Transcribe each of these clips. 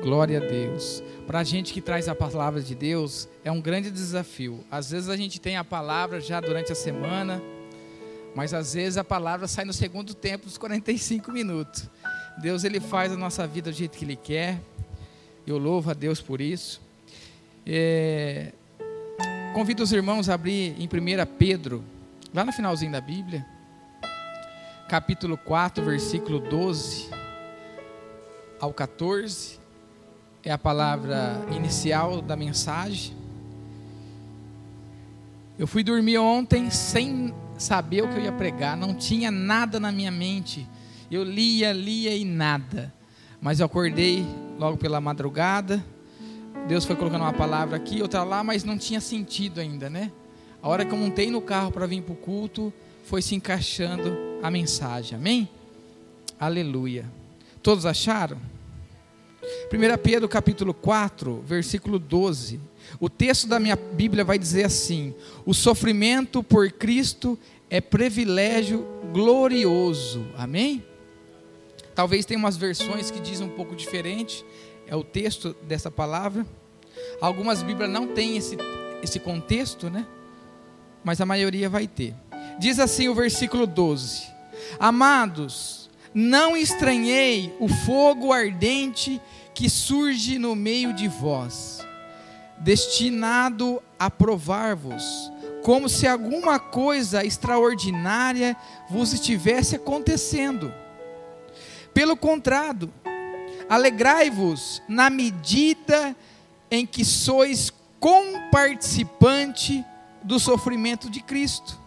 Glória a Deus. Para a gente que traz a palavra de Deus, é um grande desafio. Às vezes a gente tem a palavra já durante a semana, mas às vezes a palavra sai no segundo tempo dos 45 minutos. Deus ele faz a nossa vida do jeito que Ele quer. Eu louvo a Deus por isso. É... Convido os irmãos a abrir em 1 Pedro, lá no finalzinho da Bíblia, capítulo 4, versículo 12 ao 14 é a palavra inicial da mensagem. Eu fui dormir ontem sem saber o que eu ia pregar, não tinha nada na minha mente. Eu lia, lia e nada. Mas eu acordei logo pela madrugada. Deus foi colocando uma palavra aqui, outra lá, mas não tinha sentido ainda, né? A hora que eu montei no carro para vir para o culto, foi se encaixando a mensagem. Amém? Aleluia. Todos acharam? 1 Pedro capítulo 4, versículo 12. O texto da minha Bíblia vai dizer assim: O sofrimento por Cristo é privilégio glorioso. Amém? Talvez tenha umas versões que dizem um pouco diferente, é o texto dessa palavra. Algumas Bíblias não têm esse, esse contexto, né? Mas a maioria vai ter. Diz assim o versículo 12: Amados, não estranhei o fogo ardente que surge no meio de vós, destinado a provar-vos, como se alguma coisa extraordinária vos estivesse acontecendo. Pelo contrário, alegrai-vos na medida em que sois comparticipante do sofrimento de Cristo,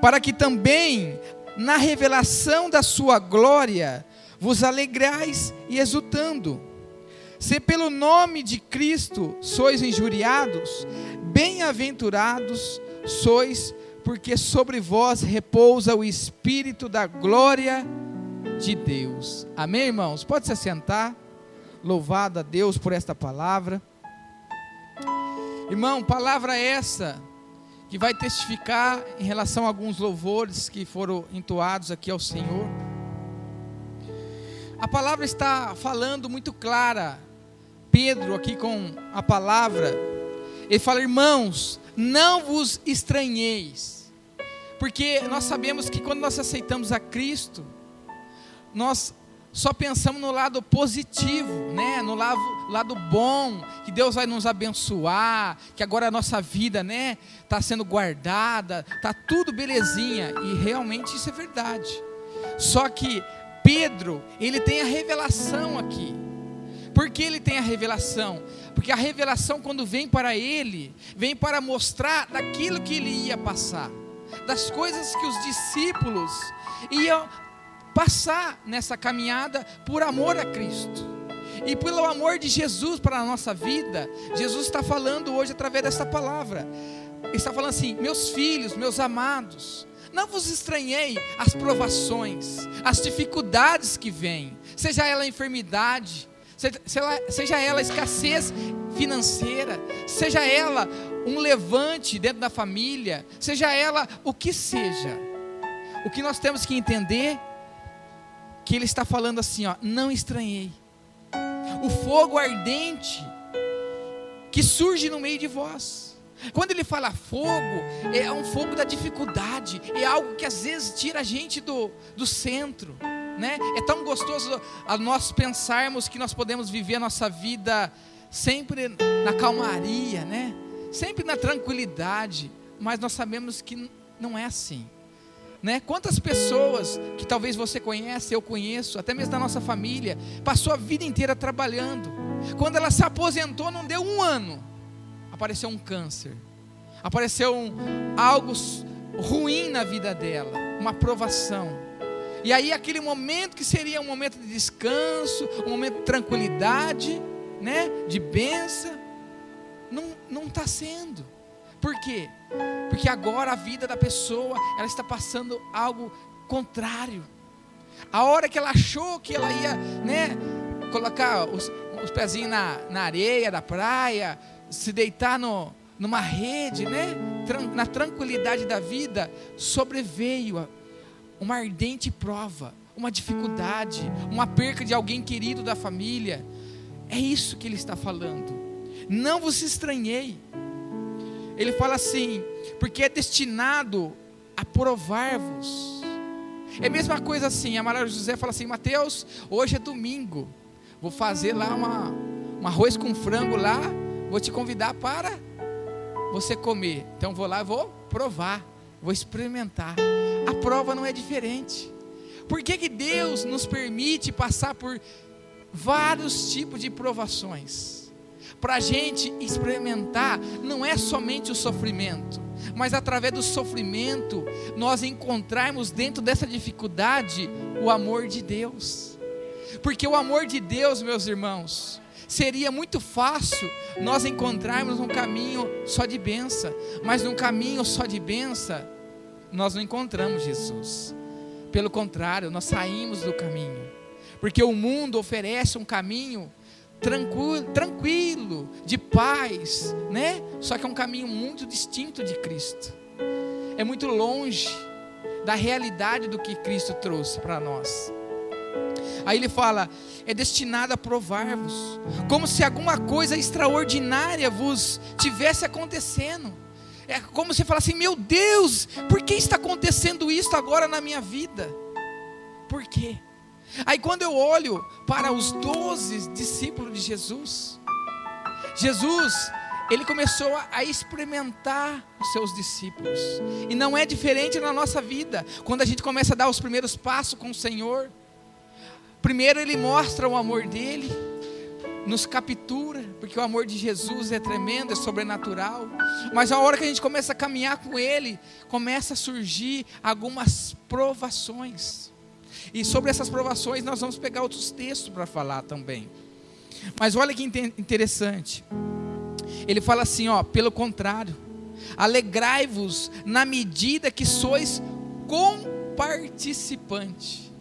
para que também na revelação da sua glória vos alegrais e exultando se pelo nome de Cristo sois injuriados, bem-aventurados sois, porque sobre vós repousa o Espírito da glória de Deus. Amém, irmãos? Pode se assentar. Louvado a Deus por esta palavra. Irmão, palavra essa que vai testificar em relação a alguns louvores que foram entoados aqui ao Senhor. A palavra está falando muito clara Pedro aqui com a palavra, ele fala: irmãos, não vos estranheis, porque nós sabemos que quando nós aceitamos a Cristo, nós só pensamos no lado positivo, né? no lado, lado bom, que Deus vai nos abençoar, que agora a nossa vida né? está sendo guardada, está tudo belezinha, e realmente isso é verdade. Só que Pedro, ele tem a revelação aqui. Por que ele tem a revelação? Porque a revelação, quando vem para ele, vem para mostrar daquilo que ele ia passar, das coisas que os discípulos iam passar nessa caminhada por amor a Cristo. E pelo amor de Jesus para a nossa vida, Jesus está falando hoje através dessa palavra. Ele está falando assim: meus filhos, meus amados, não vos estranhei as provações, as dificuldades que vêm, seja ela a enfermidade, seja ela escassez financeira, seja ela um levante dentro da família, seja ela o que seja. O que nós temos que entender que ele está falando assim, ó, não estranhei. O fogo ardente que surge no meio de vós. Quando ele fala fogo, é um fogo da dificuldade, é algo que às vezes tira a gente do, do centro né? É tão gostoso a nós pensarmos que nós podemos viver a nossa vida sempre na calmaria, né? Sempre na tranquilidade, mas nós sabemos que não é assim. Né? Quantas pessoas que talvez você conhece, eu conheço, até mesmo da nossa família, passou a vida inteira trabalhando. Quando ela se aposentou, não deu um ano, apareceu um câncer, apareceu um, algo ruim na vida dela, uma provação. E aí aquele momento que seria um momento de descanso, um momento de tranquilidade, né, de benção, não não está sendo. Por quê? Porque agora a vida da pessoa ela está passando algo contrário. A hora que ela achou que ela ia, né, colocar os, os pezinhos na, na areia da praia, se deitar no, numa rede, né, na tranquilidade da vida, sobreveio uma ardente prova, uma dificuldade, uma perca de alguém querido da família. É isso que ele está falando. Não vos estranhei. Ele fala assim, porque é destinado a provar-vos. É a mesma coisa assim, a Maria José fala assim, Mateus, hoje é domingo, vou fazer lá uma, um arroz com frango lá, vou te convidar para você comer. Então vou lá e vou provar, vou experimentar. A prova não é diferente. Por que, que Deus nos permite passar por vários tipos de provações? Para a gente experimentar, não é somente o sofrimento, mas através do sofrimento, nós encontrarmos dentro dessa dificuldade o amor de Deus. Porque o amor de Deus, meus irmãos, seria muito fácil nós encontrarmos um caminho só de benção, mas num caminho só de benção, nós não encontramos Jesus. Pelo contrário, nós saímos do caminho, porque o mundo oferece um caminho tranquilo, tranquilo, de paz, né? Só que é um caminho muito distinto de Cristo. É muito longe da realidade do que Cristo trouxe para nós. Aí ele fala: é destinado a provar-vos, como se alguma coisa extraordinária vos tivesse acontecendo. É como se falasse: meu Deus, por que está acontecendo isso agora na minha vida? Por quê? Aí quando eu olho para os doze discípulos de Jesus, Jesus, ele começou a experimentar os seus discípulos. E não é diferente na nossa vida, quando a gente começa a dar os primeiros passos com o Senhor. Primeiro ele mostra o amor dele, nos captura, porque o amor de Jesus é tremendo, é sobrenatural. Mas a hora que a gente começa a caminhar com ele, começa a surgir algumas provações. E sobre essas provações nós vamos pegar outros textos para falar também. Mas olha que interessante. Ele fala assim, ó, pelo contrário, alegrai-vos na medida que sois comparticipante.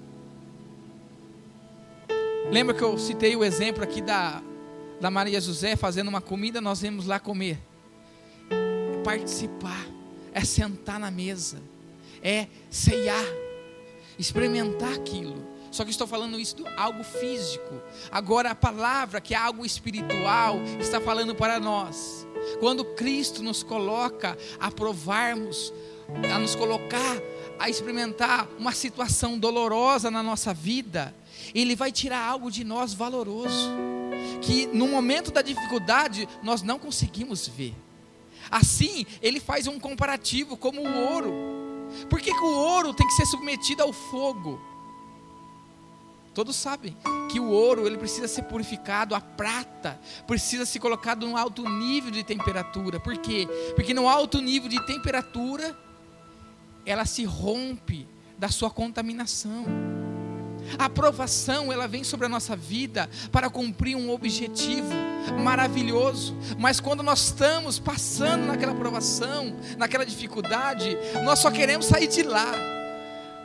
Lembra que eu citei o exemplo aqui da, da Maria José fazendo uma comida, nós vamos lá comer. É participar, é sentar na mesa, é ceiar experimentar aquilo. Só que estou falando isso de algo físico. Agora a palavra, que é algo espiritual, está falando para nós. Quando Cristo nos coloca a provarmos, a nos colocar a experimentar uma situação dolorosa na nossa vida, Ele vai tirar algo de nós valoroso, que no momento da dificuldade nós não conseguimos ver. Assim, Ele faz um comparativo como o ouro. Por que, que o ouro tem que ser submetido ao fogo? Todos sabem que o ouro ele precisa ser purificado, a prata precisa ser colocado num alto nível de temperatura. Por quê? Porque no alto nível de temperatura ela se rompe da sua contaminação. A aprovação, ela vem sobre a nossa vida para cumprir um objetivo maravilhoso. Mas quando nós estamos passando naquela aprovação, naquela dificuldade, nós só queremos sair de lá.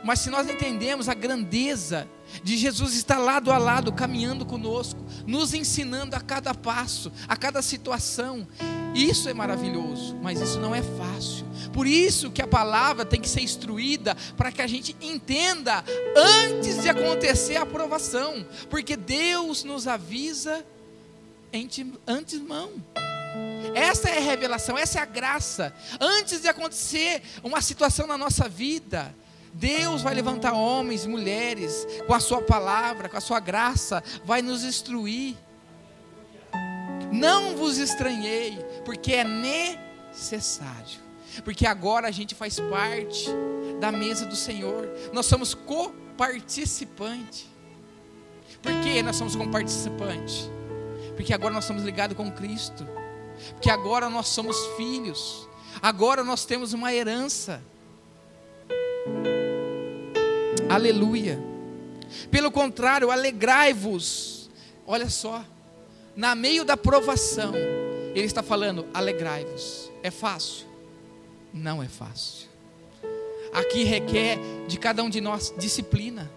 Mas se nós entendemos a grandeza de Jesus estar lado a lado, caminhando conosco, nos ensinando a cada passo, a cada situação, isso é maravilhoso, mas isso não é fácil. Por isso que a palavra tem que ser instruída para que a gente entenda antes de acontecer a aprovação, porque Deus nos avisa antemão. Essa é a revelação, essa é a graça. Antes de acontecer uma situação na nossa vida, Deus vai levantar homens e mulheres com a sua palavra, com a sua graça, vai nos instruir. Não vos estranhei, porque é necessário. Porque agora a gente faz parte da mesa do Senhor. Nós somos coparticipantes. Por que nós somos coparticipantes? Porque agora nós somos ligados com Cristo. Porque agora nós somos filhos. Agora nós temos uma herança. Aleluia. Pelo contrário, alegrai-vos. Olha só, na meio da provação, ele está falando: alegrai-vos. É fácil? Não é fácil. Aqui requer de cada um de nós disciplina.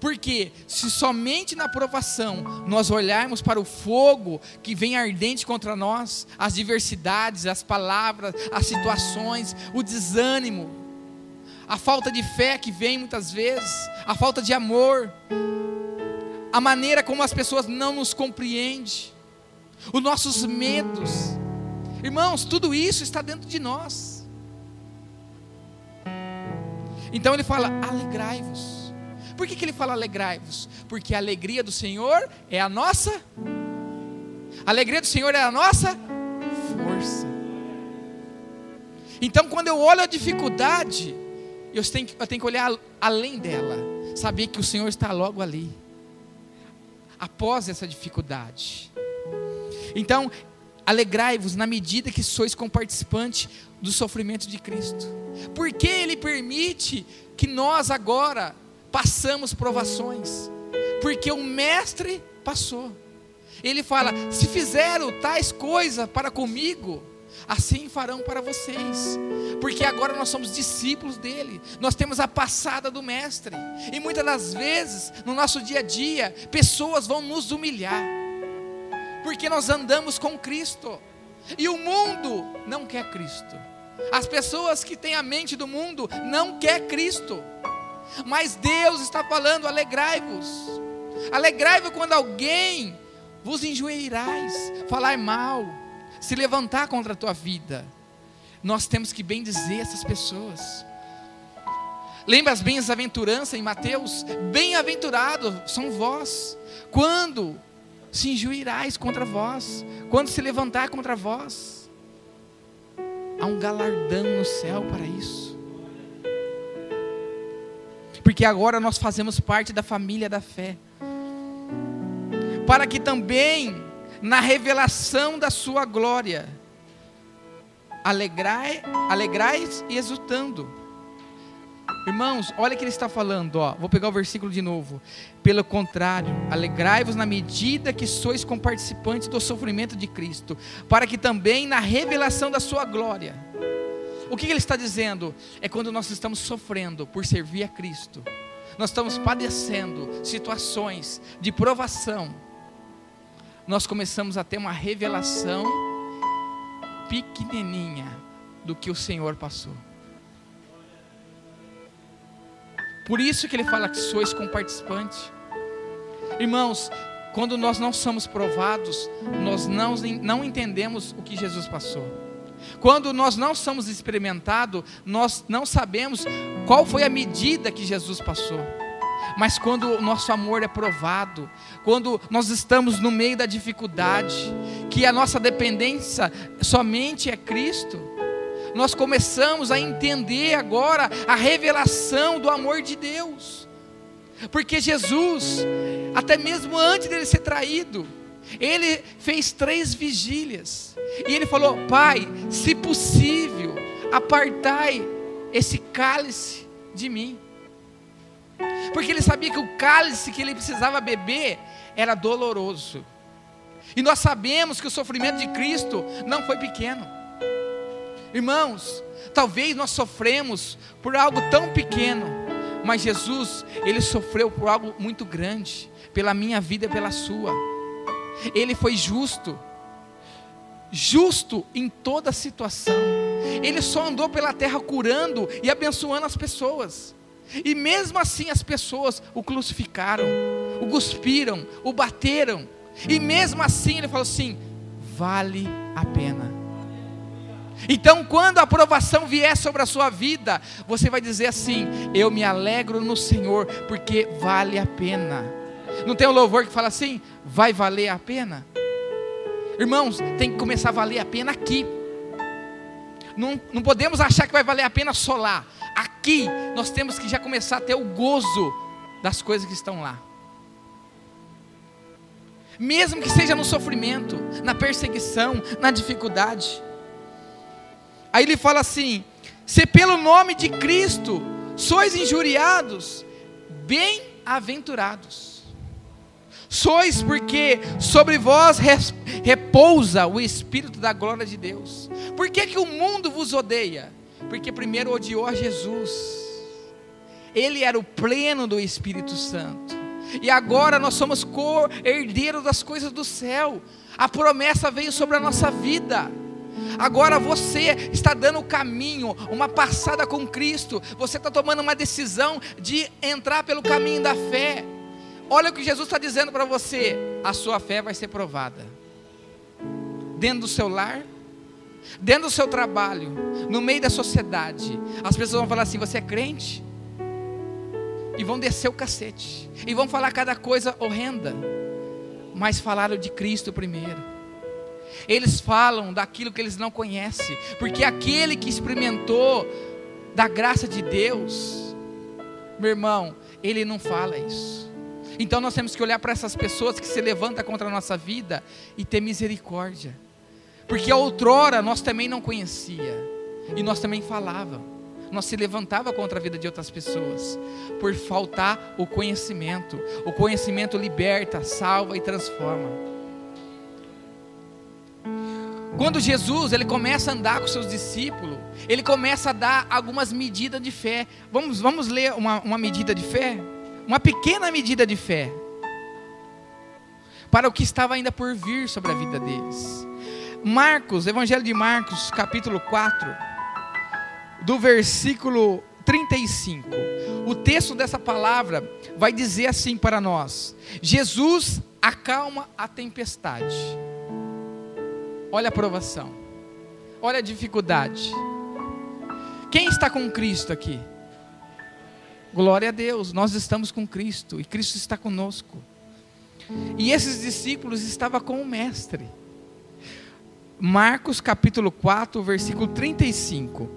Porque se somente na provação nós olharmos para o fogo que vem ardente contra nós, as diversidades, as palavras, as situações, o desânimo, a falta de fé que vem muitas vezes, a falta de amor, a maneira como as pessoas não nos compreendem, os nossos medos. Irmãos, tudo isso está dentro de nós. Então ele fala: alegrai-vos. Por que, que ele fala alegrai-vos? Porque a alegria do Senhor é a nossa, a alegria do Senhor é a nossa força. Então, quando eu olho a dificuldade, eu tenho, eu tenho que olhar além dela, saber que o Senhor está logo ali, após essa dificuldade. Então, alegrai-vos na medida que sois comparticipantes do sofrimento de Cristo. Porque Ele permite que nós agora passamos provações? Porque o Mestre passou. Ele fala: se fizeram tais coisas para comigo, assim farão para vocês, porque agora nós somos discípulos dele, nós temos a passada do Mestre, e muitas das vezes, no nosso dia a dia, pessoas vão nos humilhar, porque nós andamos com Cristo, e o mundo não quer Cristo, as pessoas que têm a mente do mundo não quer Cristo, mas Deus está falando: alegrai-vos, alegrai-vos quando alguém vos enjoeirais, falar mal, se levantar contra a tua vida. Nós temos que bem dizer essas pessoas. Lembra as bem-aventuranças em Mateus? Bem-aventurados são vós, quando se injuirais contra vós, quando se levantar contra vós. Há um galardão no céu para isso. Porque agora nós fazemos parte da família da fé. Para que também na revelação da sua glória. Alegrai, alegrais e exultando. Irmãos, olha o que ele está falando, ó. Vou pegar o versículo de novo. Pelo contrário, alegrai-vos na medida que sois comparticipantes do sofrimento de Cristo, para que também na revelação da sua glória. O que ele está dizendo? É quando nós estamos sofrendo por servir a Cristo. Nós estamos padecendo situações de provação nós começamos a ter uma revelação pequenininha do que o Senhor passou. Por isso que ele fala que sois comparticipantes. Irmãos, quando nós não somos provados, nós não, não entendemos o que Jesus passou. Quando nós não somos experimentados, nós não sabemos qual foi a medida que Jesus passou. Mas quando o nosso amor é provado, quando nós estamos no meio da dificuldade, que a nossa dependência somente é Cristo, nós começamos a entender agora a revelação do amor de Deus. Porque Jesus, até mesmo antes dele ser traído, ele fez três vigílias. E ele falou: Pai, se possível, apartai esse cálice de mim. Porque ele sabia que o cálice que ele precisava beber era doloroso. E nós sabemos que o sofrimento de Cristo não foi pequeno. Irmãos, talvez nós sofremos por algo tão pequeno, mas Jesus, ele sofreu por algo muito grande, pela minha vida e pela sua. Ele foi justo, justo em toda situação. Ele só andou pela terra curando e abençoando as pessoas. E mesmo assim as pessoas o crucificaram, o cuspiram, o bateram. E mesmo assim ele falou assim: vale a pena. Então, quando a aprovação vier sobre a sua vida, você vai dizer assim: Eu me alegro no Senhor, porque vale a pena. Não tem um louvor que fala assim? Vai valer a pena? Irmãos, tem que começar a valer a pena aqui. Não, não podemos achar que vai valer a pena só lá aqui nós temos que já começar a ter o gozo das coisas que estão lá. Mesmo que seja no sofrimento, na perseguição, na dificuldade. Aí ele fala assim: se pelo nome de Cristo sois injuriados, bem-aventurados. Sois porque sobre vós repousa o Espírito da glória de Deus. Por que, que o mundo vos odeia? Porque primeiro odiou a Jesus. Ele era o pleno do Espírito Santo. E agora nós somos co-herdeiros das coisas do céu. A promessa veio sobre a nossa vida. Agora você está dando o caminho, uma passada com Cristo. Você está tomando uma decisão de entrar pelo caminho da fé. Olha o que Jesus está dizendo para você: a sua fé vai ser provada. Dentro do seu lar, dentro do seu trabalho, no meio da sociedade, as pessoas vão falar assim: você é crente? E vão descer o cacete, e vão falar cada coisa horrenda, mas falaram de Cristo primeiro. Eles falam daquilo que eles não conhecem, porque aquele que experimentou da graça de Deus, meu irmão, ele não fala isso. Então nós temos que olhar para essas pessoas que se levantam contra a nossa vida e ter misericórdia. Porque outrora nós também não conhecia e nós também falava. Nós se levantava contra a vida de outras pessoas por faltar o conhecimento. O conhecimento liberta, salva e transforma. Quando Jesus ele começa a andar com seus discípulos, ele começa a dar algumas medidas de fé. Vamos, vamos ler uma, uma medida de fé? Uma pequena medida de fé. Para o que estava ainda por vir sobre a vida deles. Marcos, Evangelho de Marcos, capítulo 4, do versículo 35. O texto dessa palavra vai dizer assim para nós: Jesus acalma a tempestade. Olha a provação. Olha a dificuldade. Quem está com Cristo aqui? Glória a Deus, nós estamos com Cristo e Cristo está conosco. E esses discípulos estavam com o Mestre. Marcos capítulo 4, versículo 35.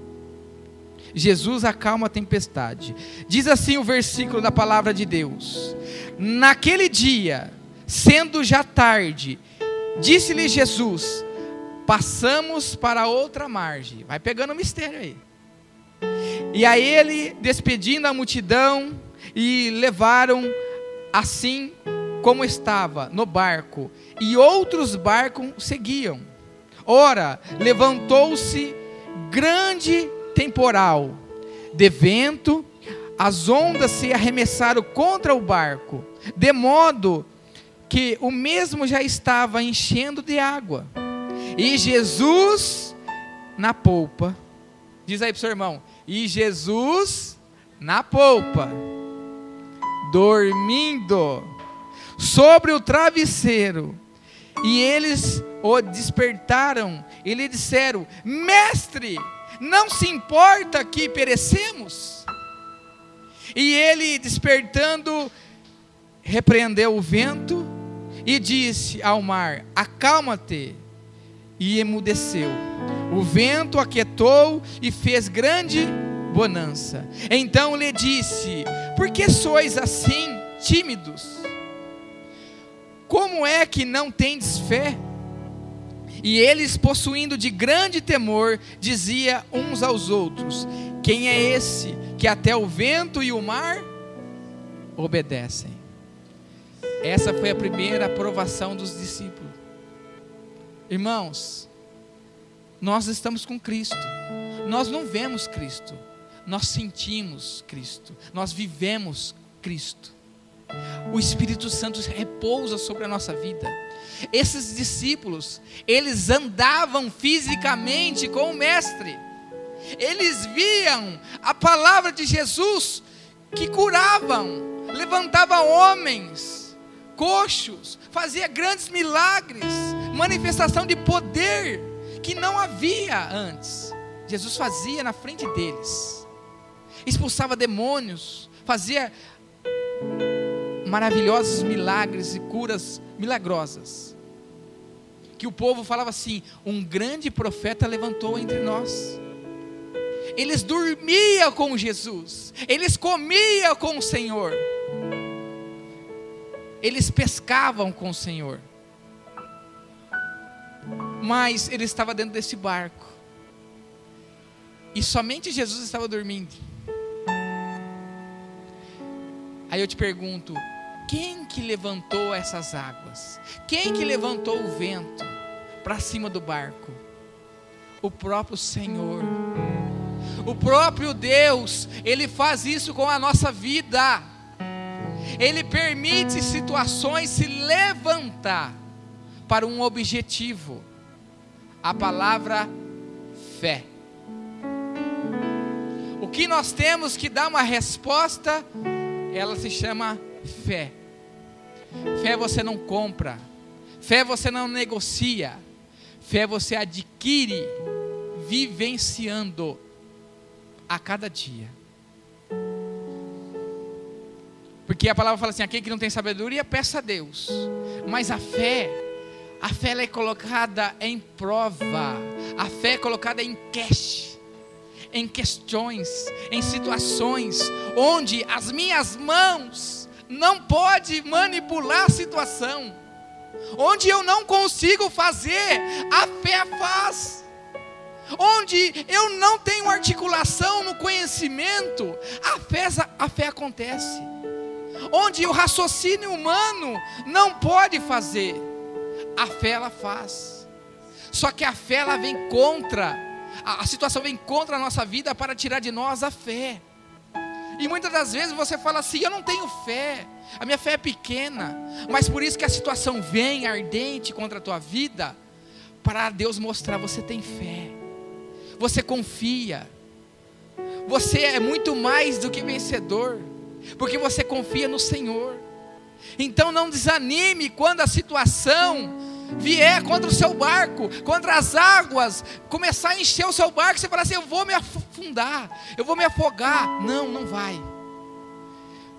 Jesus acalma a tempestade. Diz assim o versículo da palavra de Deus: Naquele dia, sendo já tarde, disse-lhe Jesus: Passamos para outra margem. Vai pegando o mistério aí. E a ele, despedindo a multidão, e levaram assim como estava no barco, e outros barcos seguiam. Ora, levantou-se grande temporal de vento, as ondas se arremessaram contra o barco, de modo que o mesmo já estava enchendo de água. E Jesus na polpa, diz aí para o seu irmão, e Jesus na polpa, dormindo sobre o travesseiro. E eles o despertaram e lhe disseram: Mestre, não se importa que perecemos? E ele, despertando, repreendeu o vento e disse ao mar: Acalma-te. E emudeceu. O vento aquietou e fez grande bonança. Então lhe disse: Por que sois assim tímidos? Como é que não tendes fé? E eles, possuindo de grande temor, dizia uns aos outros: Quem é esse que até o vento e o mar obedecem? Essa foi a primeira aprovação dos discípulos. Irmãos, nós estamos com Cristo. Nós não vemos Cristo, nós sentimos Cristo, nós vivemos Cristo. O Espírito Santo repousa sobre a nossa vida. Esses discípulos, eles andavam fisicamente com o Mestre. Eles viam a palavra de Jesus que curavam, levantava homens, coxos, fazia grandes milagres, manifestação de poder que não havia antes. Jesus fazia na frente deles. Expulsava demônios, fazia maravilhosos milagres e curas milagrosas. Que o povo falava assim: um grande profeta levantou entre nós. Eles dormiam com Jesus, eles comiam com o Senhor, eles pescavam com o Senhor, mas ele estava dentro desse barco, e somente Jesus estava dormindo. Aí eu te pergunto: quem que levantou essas águas? Quem que levantou o vento para cima do barco? O próprio Senhor. O próprio Deus, Ele faz isso com a nossa vida. Ele permite situações se levantar para um objetivo. A palavra fé. O que nós temos que dar uma resposta, ela se chama fé. Fé você não compra. Fé você não negocia. Fé você adquire vivenciando a cada dia. Porque a palavra fala assim: aquele que não tem sabedoria, peça a Deus. Mas a fé, a fé é colocada em prova, a fé é colocada em cash, em questões, em situações onde as minhas mãos não pode manipular a situação, onde eu não consigo fazer, a fé faz. Onde eu não tenho articulação no conhecimento, a fé, a fé acontece. Onde o raciocínio humano não pode fazer, a fé ela faz. Só que a fé ela vem contra, a, a situação vem contra a nossa vida para tirar de nós a fé. E muitas das vezes você fala assim: eu não tenho fé, a minha fé é pequena, mas por isso que a situação vem ardente contra a tua vida, para Deus mostrar você tem fé você confia. Você é muito mais do que vencedor, porque você confia no Senhor. Então não desanime quando a situação vier contra o seu barco, contra as águas, começar a encher o seu barco, você fala assim: eu vou me afundar, eu vou me afogar. Não, não vai,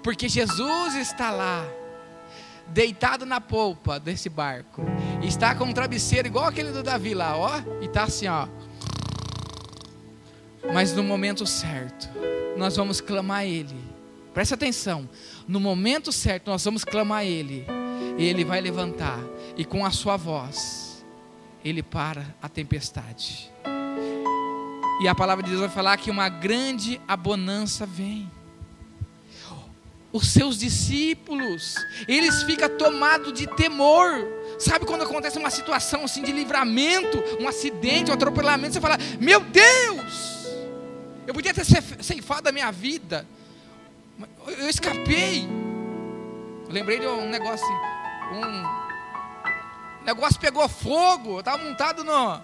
porque Jesus está lá, deitado na polpa desse barco, está com um travesseiro igual aquele do Davi lá, ó, e está assim, ó. Mas no momento certo, nós vamos clamar a Ele. Preste atenção. No momento certo, nós vamos clamar a Ele. E Ele vai levantar. E com a sua voz, Ele para a tempestade. E a palavra de Deus vai falar que uma grande abonança vem. Os seus discípulos, eles ficam tomados de temor. Sabe quando acontece uma situação assim de livramento, um acidente, um atropelamento, você fala: Meu Deus! Eu podia ter ceifado a minha vida. Eu escapei. Eu lembrei de um negócio assim. Um negócio pegou fogo. Eu estava montado no.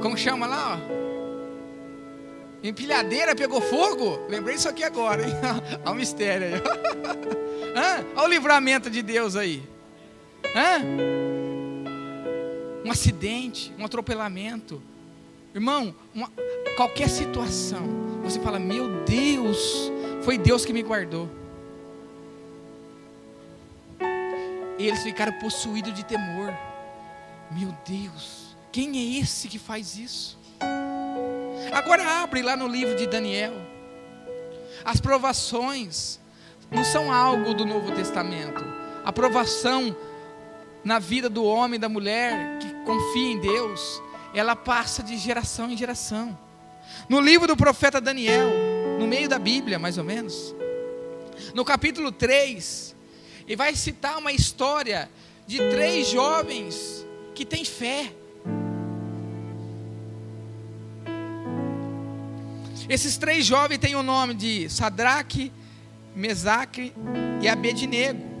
Como chama lá? Ó. Empilhadeira pegou fogo. Lembrei isso aqui agora, hein? Olha o mistério aí. Olha o livramento de Deus aí. Hã? Um acidente, um atropelamento. Irmão, uma, qualquer situação, você fala: Meu Deus, foi Deus que me guardou. E eles ficaram possuídos de temor. Meu Deus, quem é esse que faz isso? Agora abre lá no livro de Daniel. As provações não são algo do Novo Testamento. A provação na vida do homem e da mulher que confia em Deus ela passa de geração em geração. No livro do profeta Daniel, no meio da Bíblia, mais ou menos, no capítulo 3, ele vai citar uma história de três jovens que têm fé. Esses três jovens têm o nome de Sadraque, Mesaque e Abednego.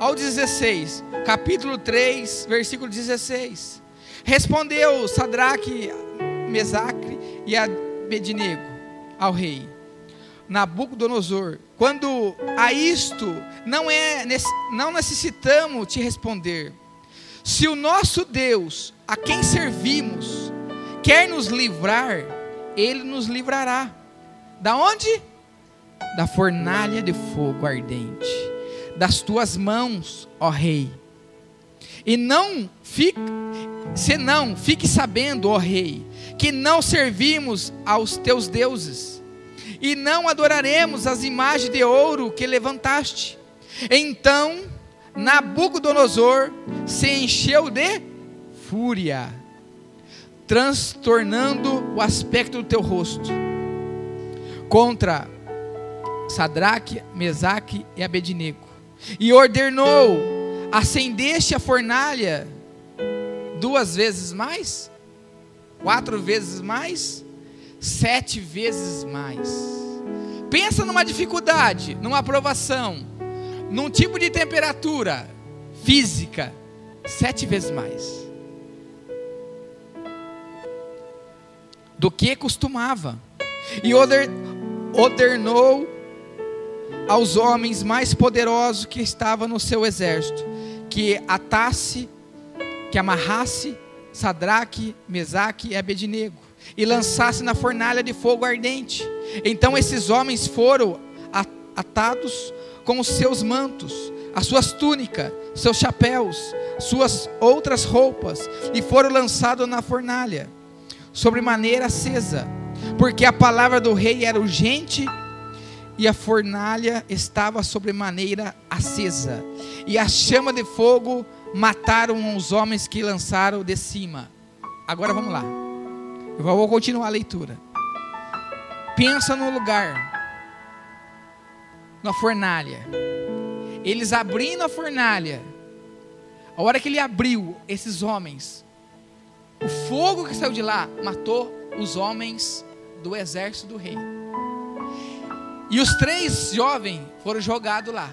Ao 16, capítulo 3, versículo 16. Respondeu Sadraque, Mesaque e Abednego ao rei Nabucodonosor: Quando a isto não é não necessitamos te responder. Se o nosso Deus, a quem servimos, quer nos livrar, ele nos livrará. Da onde? Da fornalha de fogo ardente, das tuas mãos, ó rei. E não fica Senão, fique sabendo, ó rei, que não servimos aos teus deuses, e não adoraremos as imagens de ouro que levantaste. Então, Nabucodonosor se encheu de fúria, transtornando o aspecto do teu rosto, contra Sadraque, Mesaque e Abednego, e ordenou: acendeste a fornalha duas vezes mais, quatro vezes mais, sete vezes mais. Pensa numa dificuldade, numa aprovação, num tipo de temperatura física, sete vezes mais do que costumava. E ordenou aos homens mais poderosos que estavam no seu exército, que atasse, que amarrasse Sadraque, Mesaque e Abednego e lançasse na fornalha de fogo ardente. Então esses homens foram atados com os seus mantos, as suas túnicas, seus chapéus, suas outras roupas, e foram lançados na fornalha, sobre maneira acesa, porque a palavra do rei era urgente e a fornalha estava sobre maneira acesa, e a chama de fogo mataram os homens que lançaram de cima. Agora vamos lá. Eu vou continuar a leitura. Pensa no lugar, na fornalha. Eles abrindo a fornalha. A hora que ele abriu esses homens, o fogo que saiu de lá matou os homens do exército do rei. E os três jovens foram jogados lá.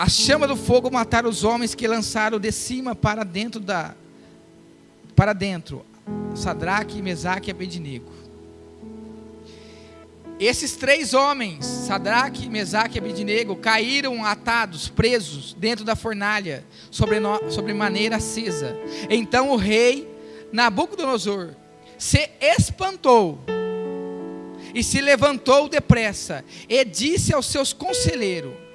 A chama do fogo mataram os homens que lançaram de cima para dentro da para dentro, Sadraque, Mesaque e Abednego. Esses três homens, Sadraque, Mesaque e Abednego, caíram atados, presos dentro da fornalha, sobre, no, sobre maneira acesa. Então o rei Nabucodonosor se espantou e se levantou depressa e disse aos seus conselheiros: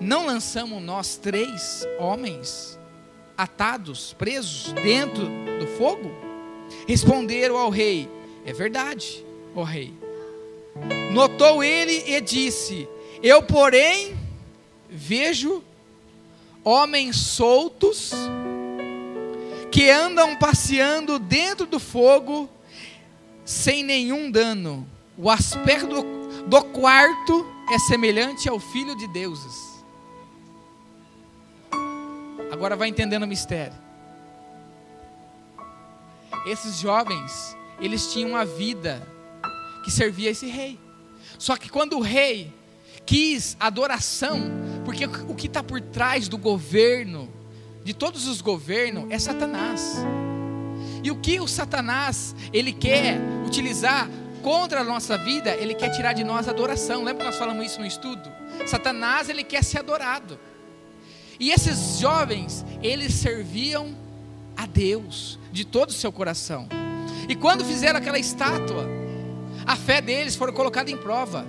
Não lançamos nós três homens atados, presos dentro do fogo? Responderam ao rei: É verdade, ó rei. Notou ele e disse: Eu, porém, vejo homens soltos que andam passeando dentro do fogo sem nenhum dano. O aspecto do, do quarto é semelhante ao filho de deuses. Agora vai entendendo o mistério. Esses jovens, eles tinham uma vida que servia esse rei. Só que quando o rei quis adoração, porque o que está por trás do governo, de todos os governos, é Satanás. E o que o Satanás ele quer utilizar contra a nossa vida, ele quer tirar de nós a adoração. Lembra que nós falamos isso no estudo? Satanás ele quer ser adorado. E esses jovens, eles serviam a Deus de todo o seu coração. E quando fizeram aquela estátua, a fé deles foi colocada em prova.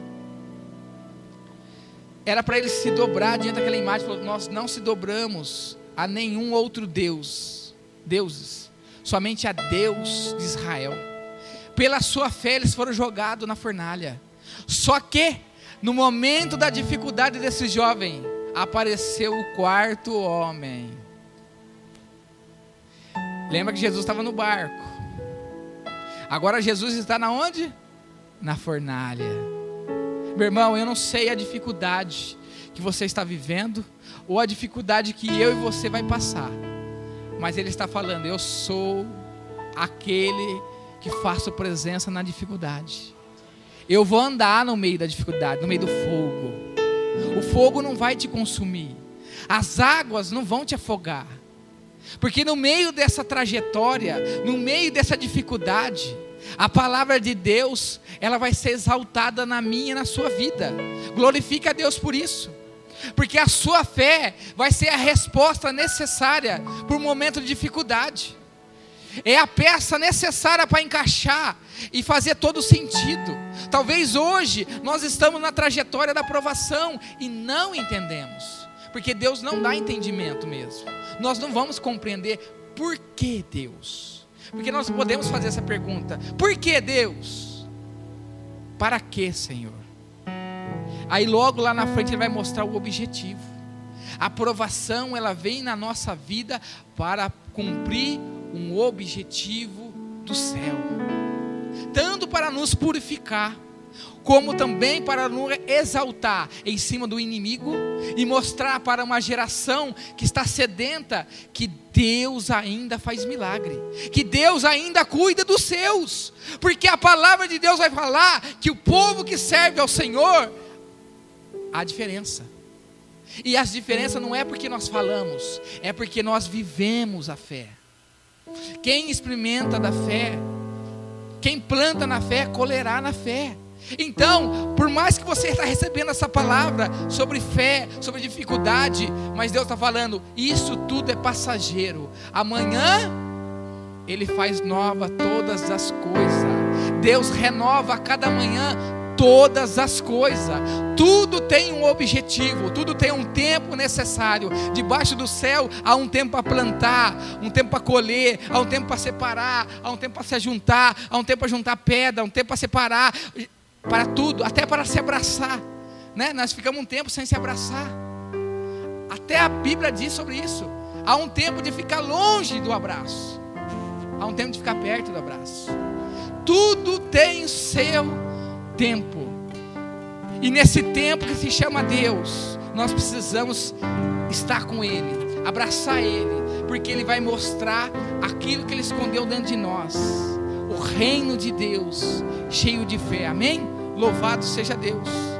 Era para eles se dobrar diante daquela imagem, falou, nós não se dobramos a nenhum outro Deus, deuses, somente a Deus de Israel. Pela sua fé eles foram jogados na fornalha. Só que no momento da dificuldade desse jovem, apareceu o quarto homem. Lembra que Jesus estava no barco. Agora Jesus está na onde? Na fornalha. Meu irmão, eu não sei a dificuldade que você está vivendo ou a dificuldade que eu e você vai passar. Mas ele está falando, eu sou aquele que faço presença na dificuldade. Eu vou andar no meio da dificuldade, no meio do fogo. O fogo não vai te consumir. As águas não vão te afogar. Porque no meio dessa trajetória, no meio dessa dificuldade, a palavra de Deus, ela vai ser exaltada na minha e na sua vida. Glorifica a Deus por isso. Porque a sua fé vai ser a resposta necessária para o momento de dificuldade. É a peça necessária para encaixar e fazer todo sentido. Talvez hoje nós estamos na trajetória da aprovação e não entendemos. Porque Deus não dá entendimento mesmo. Nós não vamos compreender por que Deus. Porque nós podemos fazer essa pergunta: por que Deus? Para que, Senhor? Aí logo lá na frente ele vai mostrar o objetivo. A aprovação ela vem na nossa vida para cumprir um objetivo do céu. Tanto para nos purificar, como também para nos exaltar em cima do inimigo e mostrar para uma geração que está sedenta que Deus ainda faz milagre, que Deus ainda cuida dos seus, porque a palavra de Deus vai falar que o povo que serve ao Senhor há diferença. E as diferenças não é porque nós falamos, é porque nós vivemos a fé. Quem experimenta da fé Quem planta na fé, colherá na fé. Então, por mais que você está recebendo essa palavra sobre fé, sobre dificuldade, mas Deus está falando, isso tudo é passageiro. Amanhã Ele faz nova todas as coisas. Deus renova a cada manhã todas as coisas. Tudo tem um objetivo, tudo tem um tempo necessário. Debaixo do céu há um tempo para plantar, um tempo para colher, há um tempo para separar, há um tempo para se juntar, há um tempo para juntar pedra, há um tempo para separar para tudo, até para se abraçar. Né? Nós ficamos um tempo sem se abraçar. Até a Bíblia diz sobre isso. Há um tempo de ficar longe do abraço. Há um tempo de ficar perto do abraço. Tudo tem seu tempo. E nesse tempo que se chama Deus, nós precisamos estar com Ele, abraçar Ele, porque Ele vai mostrar aquilo que Ele escondeu dentro de nós o reino de Deus, cheio de fé. Amém? Louvado seja Deus.